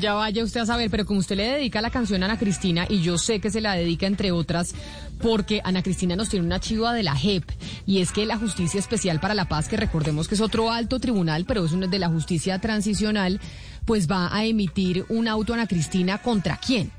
Ya vaya usted a saber, pero como usted le dedica la canción a Ana Cristina, y yo sé que se la dedica entre otras, porque Ana Cristina nos tiene una chiva de la JEP, y es que la Justicia Especial para la Paz, que recordemos que es otro alto tribunal, pero es uno de la justicia transicional, pues va a emitir un auto a Ana Cristina contra quién.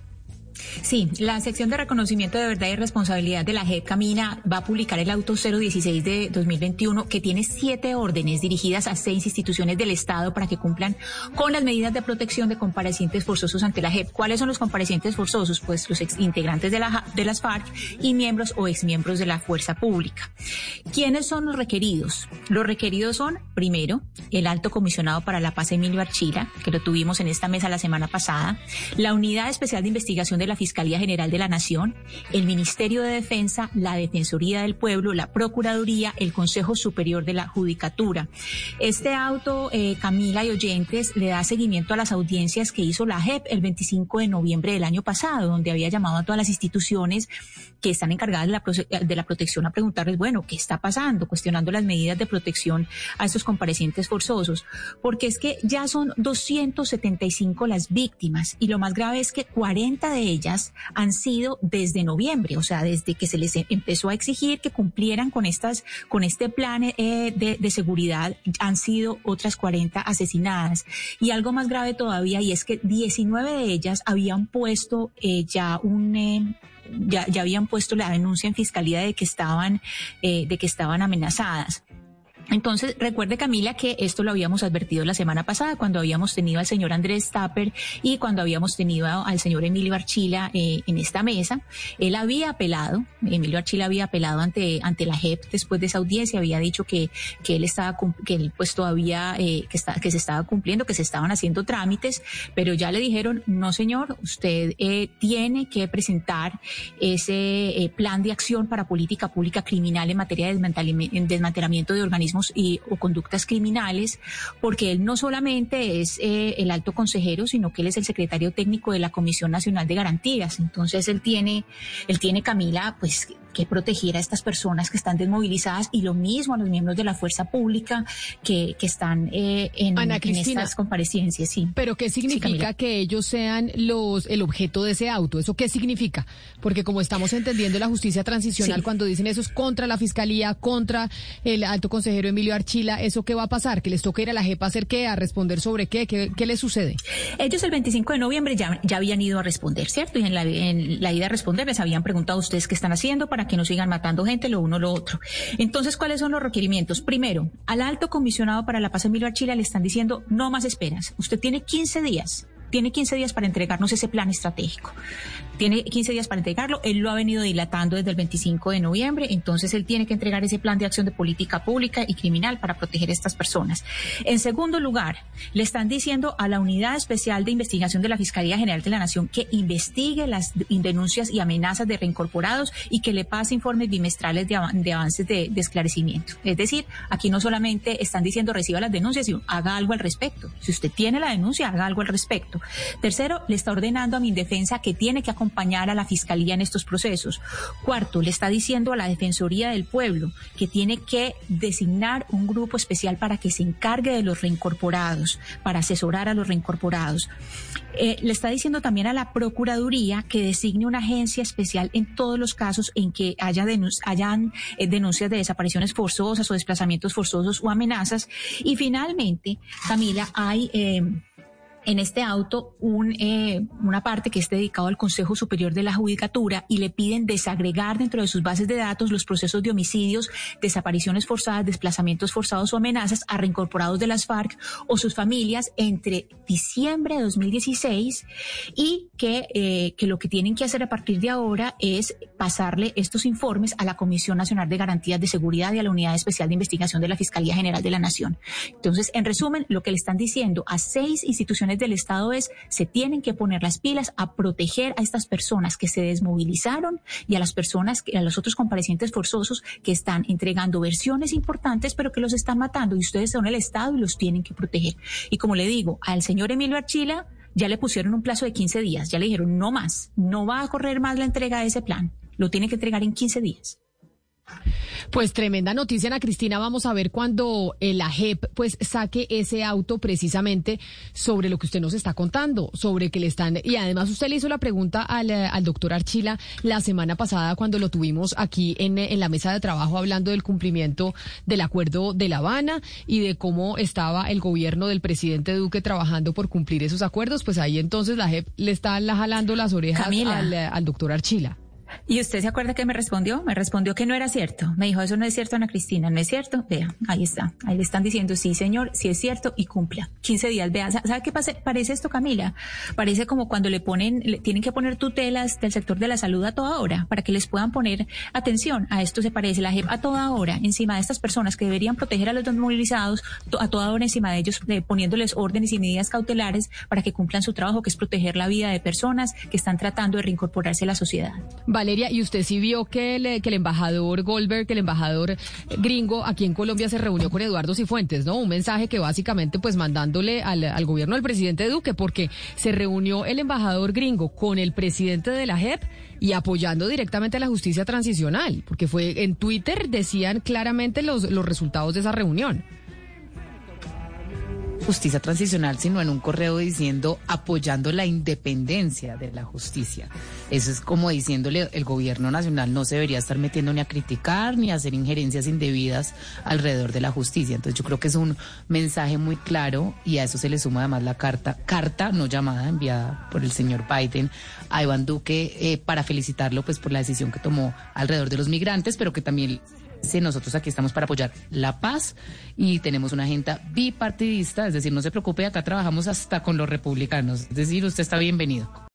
Sí, la sección de reconocimiento de verdad y responsabilidad de la JEP Camina va a publicar el auto 016 de 2021 que tiene siete órdenes dirigidas a seis instituciones del Estado para que cumplan con las medidas de protección de comparecientes forzosos ante la JEP. ¿Cuáles son los comparecientes forzosos? Pues los ex integrantes de, de las FARC y miembros o exmiembros de la fuerza pública. ¿Quiénes son los requeridos? Los requeridos son, primero, el alto comisionado para la paz Emilio Archila, que lo tuvimos en esta mesa la semana pasada, la Unidad Especial de Investigación de la Fiscalía General de la Nación, el Ministerio de Defensa, la Defensoría del Pueblo, la Procuraduría, el Consejo Superior de la Judicatura. Este auto, eh, Camila y oyentes, le da seguimiento a las audiencias que hizo la JEP el 25 de noviembre del año pasado, donde había llamado a todas las instituciones que están encargadas de la, de la protección a preguntarles, bueno, ¿qué está pasando? Cuestionando las medidas de protección a estos comparecientes forzosos, porque es que ya son 275 las víctimas y lo más grave es que 40 de ellas han sido desde noviembre, o sea, desde que se les empezó a exigir que cumplieran con estas, con este plan eh, de, de, seguridad, han sido otras 40 asesinadas. Y algo más grave todavía, y es que 19 de ellas habían puesto eh, ya un eh, ya, ya, habían puesto la denuncia en fiscalía de que estaban, eh, de que estaban amenazadas. Entonces, recuerde Camila que esto lo habíamos advertido la semana pasada cuando habíamos tenido al señor Andrés Tapper y cuando habíamos tenido al señor Emilio Archila eh, en esta mesa. Él había apelado, Emilio Archila había apelado ante, ante la JEP después de esa audiencia, había dicho que, que él estaba, que él pues todavía, eh, que, está, que se estaba cumpliendo, que se estaban haciendo trámites, pero ya le dijeron, no señor, usted eh, tiene que presentar ese eh, plan de acción para política pública criminal en materia de desmantelamiento de organismos y, o conductas criminales, porque él no solamente es eh, el alto consejero, sino que él es el secretario técnico de la Comisión Nacional de Garantías. Entonces él tiene, él tiene Camila, pues que proteger a estas personas que están desmovilizadas y lo mismo a los miembros de la fuerza pública que, que están eh, en, en, estas comparecencias. Sí. Pero ¿qué significa sí, que ellos sean los el objeto de ese auto? ¿Eso qué significa? Porque como estamos entendiendo la justicia transicional, Sí. cuando dicen eso es contra la fiscalía, contra el alto consejero Emilio Archila, ¿eso qué va a pasar? ¿Que les toca ir a la JEP a hacer qué? ¿A responder sobre qué? ¿Qué, qué les sucede? Ellos el 25 de noviembre ya, ya habían ido a responder, ¿cierto? Y en la, en la ida a responder les habían preguntado ustedes qué están haciendo para que no sigan matando gente, lo uno lo otro. Entonces, ¿cuáles son los requerimientos? Primero, al alto comisionado para la paz Emilio Archila le están diciendo no más esperas. Usted tiene 15 días. Tiene 15 días para entregarnos ese plan estratégico. Tiene 15 días para entregarlo. Él lo ha venido dilatando desde el 25 de noviembre. Entonces, él tiene que entregar ese plan de acción de política pública y criminal para proteger a estas personas. En segundo lugar, le están diciendo a la Unidad Especial de Investigación de la Fiscalía General de la Nación que investigue las denuncias y amenazas de reincorporados y que le pase informes bimestrales de, av de avances de, de, esclarecimiento. Es decir, aquí no solamente están diciendo reciba las denuncias, sino haga algo al respecto. Si usted tiene la denuncia, haga algo al respecto. Tercero, le está ordenando a mi defensa que tiene que acompañar a la Fiscalía en estos procesos. Cuarto, le está diciendo a la Defensoría del Pueblo que tiene que designar un grupo especial para que se encargue de los reincorporados, para asesorar a los reincorporados. Eh, le está diciendo también a la Procuraduría que designe una agencia especial en todos los casos en que haya hayan eh, denuncias de desapariciones forzosas o desplazamientos forzosos o amenazas. Y finalmente, Camila, hay... Eh, en este auto un, eh, una parte que es dedicado al Consejo Superior de la Judicatura y le piden desagregar dentro de sus bases de datos los procesos de homicidios, desapariciones forzadas, desplazamientos forzados o amenazas a reincorporados de las FARC o sus familias entre diciembre de 2016 y que, eh, que lo que tienen que hacer a partir de ahora es pasarle estos informes a la Comisión Nacional de Garantías de Seguridad y a la Unidad Especial de Investigación de la Fiscalía General de la Nación. Entonces, en resumen, lo que le están diciendo a seis instituciones del Estado es se tienen que poner las pilas a proteger a estas personas que se desmovilizaron y a las personas, a los otros comparecientes forzosos que están entregando versiones importantes, pero que los están matando y ustedes son el Estado y los tienen que proteger. Y como le digo, al señor Emilio Archila ya le pusieron un plazo de 15 días, ya le dijeron no más, no va a correr más la entrega de ese plan, lo tiene que entregar en 15 días. Pues tremenda noticia, Ana Cristina. Vamos a ver cuando el AGEP pues saque ese auto precisamente sobre lo que usted nos está contando, sobre que le están... Y además usted le hizo la pregunta al, eh, al doctor Archila la semana pasada cuando lo tuvimos aquí en, en la mesa de trabajo hablando del cumplimiento del acuerdo de La Habana y de cómo estaba el gobierno del presidente Duque trabajando por cumplir esos acuerdos. Pues ahí entonces la JEP le está jalando las orejas al, eh, al doctor Archila. ¿Y usted se acuerda que me respondió? Me respondió que no era cierto. Me dijo, eso no es cierto, Ana Cristina, no es cierto. Vea, ahí está. Ahí le están diciendo, sí, señor, sí es cierto y cumpla. 15 días, vea. ¿Sabe qué parece esto, Camila? Parece como cuando le ponen, tienen que poner tutelas del sector de la salud a toda hora para que les puedan poner atención. A esto se parece la JEP a toda hora encima de estas personas que deberían proteger a los desmovilizados, a toda hora encima de ellos, poniéndoles órdenes y medidas cautelares para que cumplan su trabajo, que es proteger la vida de personas que están tratando de reincorporarse a la sociedad. Valeria, y usted sí vio que el, que el embajador Goldberg, que el embajador gringo aquí en Colombia se reunió con Eduardo Cifuentes, ¿no? Un mensaje que básicamente pues mandándole al, al gobierno del presidente Duque, porque se reunió el embajador gringo con el presidente de la JEP y apoyando directamente a la justicia transicional, porque fue en Twitter decían claramente los, los resultados de esa reunión justicia transicional, sino en un correo diciendo apoyando la independencia de la justicia. Eso es como diciéndole el gobierno nacional no se debería estar metiendo ni a criticar ni a hacer injerencias indebidas alrededor de la justicia. Entonces yo creo que es un mensaje muy claro y a eso se le suma además la carta, carta no llamada enviada por el señor Biden a Iván Duque eh, para felicitarlo pues por la decisión que tomó alrededor de los migrantes, pero que también Nosotros aquí estamos para apoyar la paz y tenemos una agenda bipartidista, es decir, no se preocupe, acá trabajamos hasta con los republicanos, es decir, usted está bienvenido.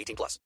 18 plus.